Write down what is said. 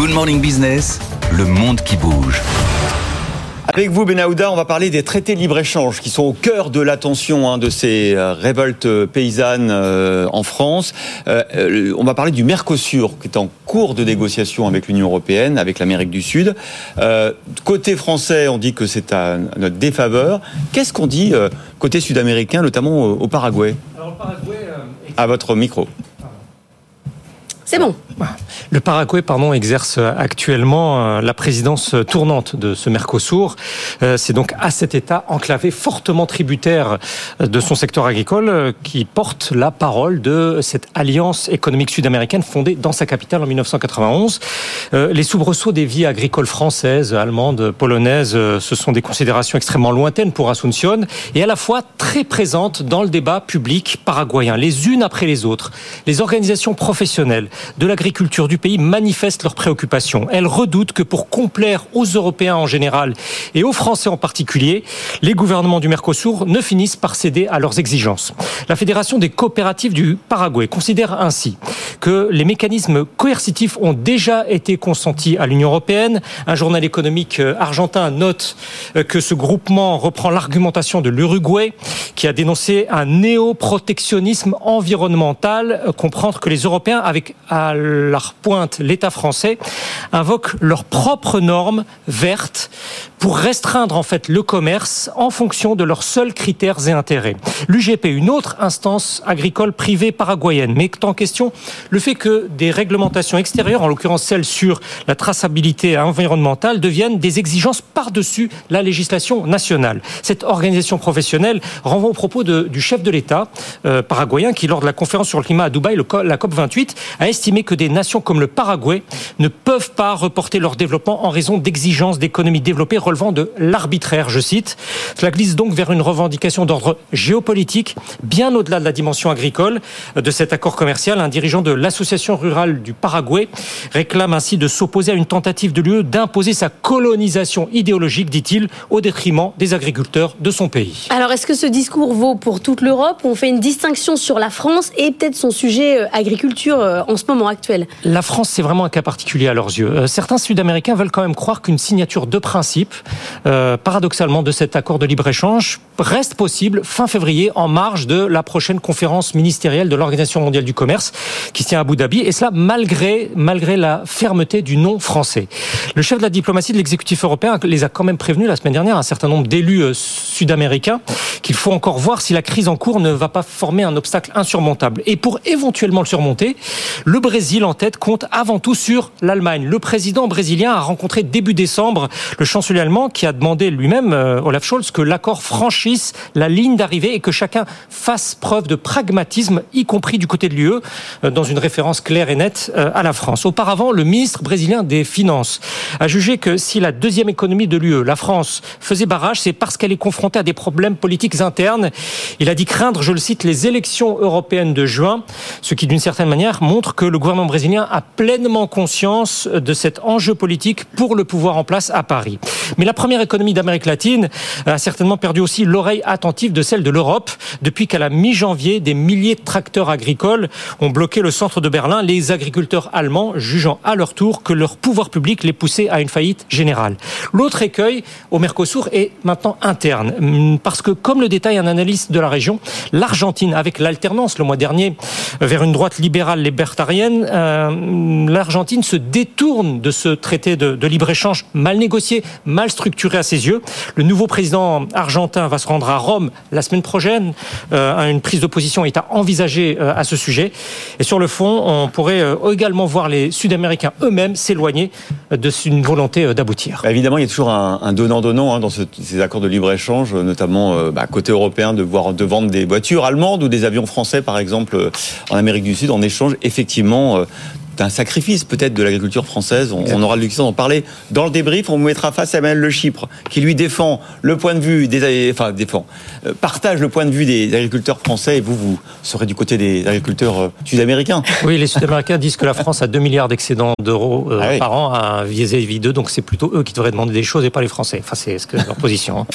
Good Morning Business, le monde qui bouge. Avec vous, Benahouda, on va parler des traités de libre-échange qui sont au cœur de l'attention hein, de ces euh, révoltes paysannes euh, en France. Euh, on va parler du Mercosur qui est en cours de négociation avec l'Union européenne, avec l'Amérique du Sud. côté français, on dit que c'est à notre défaveur. Qu'est-ce qu'on dit côté sud-américain, notamment au, Paraguay? Alors, le Paraguay À votre micro. C'est bon. Le Paraguay, pardon, exerce actuellement euh, la présidence tournante de ce Mercosur. Euh, c'est donc à cet État enclavé, fortement tributaire de son secteur agricole, euh, qui porte la parole de cette alliance économique sud-américaine fondée dans sa capitale en 1991. Les soubresauts des vies agricoles françaises, allemandes, polonaises, ce sont des considérations extrêmement lointaines pour Asuncion et à la fois très présentes dans le débat public paraguayen, les unes après les autres. Les organisations professionnelles de l'agriculture du pays manifestent leurs préoccupations. Elles redoutent que pour complaire aux Européens en général et aux Français en particulier, les gouvernements du Mercosur ne finissent par céder à leurs exigences. La Fédération des coopératives du Paraguay considère ainsi que les mécanismes coercitifs ont déjà été consentis à l'Union européenne. Un journal économique euh, argentin note euh, que ce groupement reprend l'argumentation de l'Uruguay qui a dénoncé un néo-protectionnisme environnemental, euh, comprendre que les Européens, avec à leur pointe l'État français, invoquent leurs propres normes vertes pour restreindre en fait le commerce en fonction de leurs seuls critères et intérêts. L'UGP, une autre instance agricole privée paraguayenne, met en question le fait que des réglementations extérieures, en l'occurrence celles sur la traçabilité environnementale, deviennent des exigences par-dessus la législation nationale. Cette organisation professionnelle renvoie au propos du chef de l'État euh, paraguayen qui, lors de la conférence sur le climat à Dubaï, la COP28, a estimé que des nations comme le Paraguay ne peuvent pas reporter leur développement en raison d'exigences d'économies développées relevant de l'arbitraire, je cite. Cela glisse donc vers une revendication d'ordre géopolitique, bien au-delà de la dimension agricole de cet accord commercial. Un dirigeant de l'association rurale du Paraguay réclame ainsi de s'opposer à une tentative de l'UE d'imposer sa colonisation idéologique, dit-il, au détriment des agriculteurs de son pays. Alors, est-ce que ce discours vaut pour toute l'Europe? On fait une distinction sur la France et peut-être son sujet euh, agriculture euh, en ce moment actuel La France, c'est vraiment un cas particulier à leurs yeux. Euh, certains Sud-Américains veulent quand même croire qu'une signature de principe euh, paradoxalement, de cet accord de libre-échange reste possible fin février en marge de la prochaine conférence ministérielle de l'Organisation mondiale du commerce qui se tient à Abu Dhabi, et cela malgré, malgré la fermeté du non français. Le chef de la diplomatie de l'exécutif européen les a quand même prévenus la semaine dernière, un certain nombre d'élus euh, sud-américains, qu'il faut encore voir si la crise en cours ne va pas former un obstacle insurmontable. Et pour éventuellement le surmonter, le Brésil en tête compte avant tout sur l'Allemagne. Le président brésilien a rencontré début décembre le chancelier allemand qui a demandé lui-même, euh, Olaf Scholz, que l'accord franchisse la ligne d'arrivée et que chacun fasse preuve de pragmatisme, y compris du côté de l'UE, euh, dans une référence claire et nette euh, à la France. Auparavant, le ministre brésilien des Finances a jugé que si la deuxième économie de l'UE, la France, faisait barrage, c'est parce qu'elle est confrontée à des problèmes politiques internes. Il a dit craindre, je le cite, les élections européennes de juin, ce qui d'une certaine manière montre que le gouvernement brésilien a pleinement conscience de cet enjeu politique pour le pouvoir en place à Paris. Mais la première économie d'Amérique latine a certainement perdu aussi l'oreille attentive de celle de l'Europe depuis qu'à la mi-janvier, des milliers de tracteurs agricoles ont bloqué le centre de Berlin, les agriculteurs allemands jugeant à leur tour que leur pouvoir public les poussait à une faillite générale. L'autre écueil au Mercosur est maintenant interne, parce que comme le détaille un analyste de la région, l'Argentine, avec l'alternance le mois dernier vers une droite libérale libertarienne, euh, l'Argentine se détourne de ce traité de, libre-échange mal négocié, mal structuré à ses yeux. Le nouveau président argentin va se rendre à Rome la semaine prochaine. Euh, une prise de position est à envisager euh, à ce sujet. Et sur le fond, on pourrait également voir les Sud-Américains eux-mêmes s'éloigner d'une volonté d'aboutir. Bah, évidemment, il y a toujours un donnant-donnant hein, dans ces accords de libre-échange, notamment bah, côté européen, de, voir, de vendre des voitures allemandes ou des avions français, par exemple, en Amérique du Sud, en échange effectivement un sacrifice peut-être de l'agriculture française. On, aura l'occasion d'en parler dans le débrief. On vous mettra face à Emmanuel Le Chypre, qui lui défend le point de vue des, enfin défend, euh, partage le point de vue des agriculteurs français. Et vous, vous serez du côté des agriculteurs euh, sud-américains. Oui, les Sud-Américains disent que la France a 2 milliards d'excédents d'euros euh, ah par an à vis-à-vis d'eux, donc c'est plutôt eux qui devraient demander des choses et pas les Français. Enfin, c'est leur position. Hein.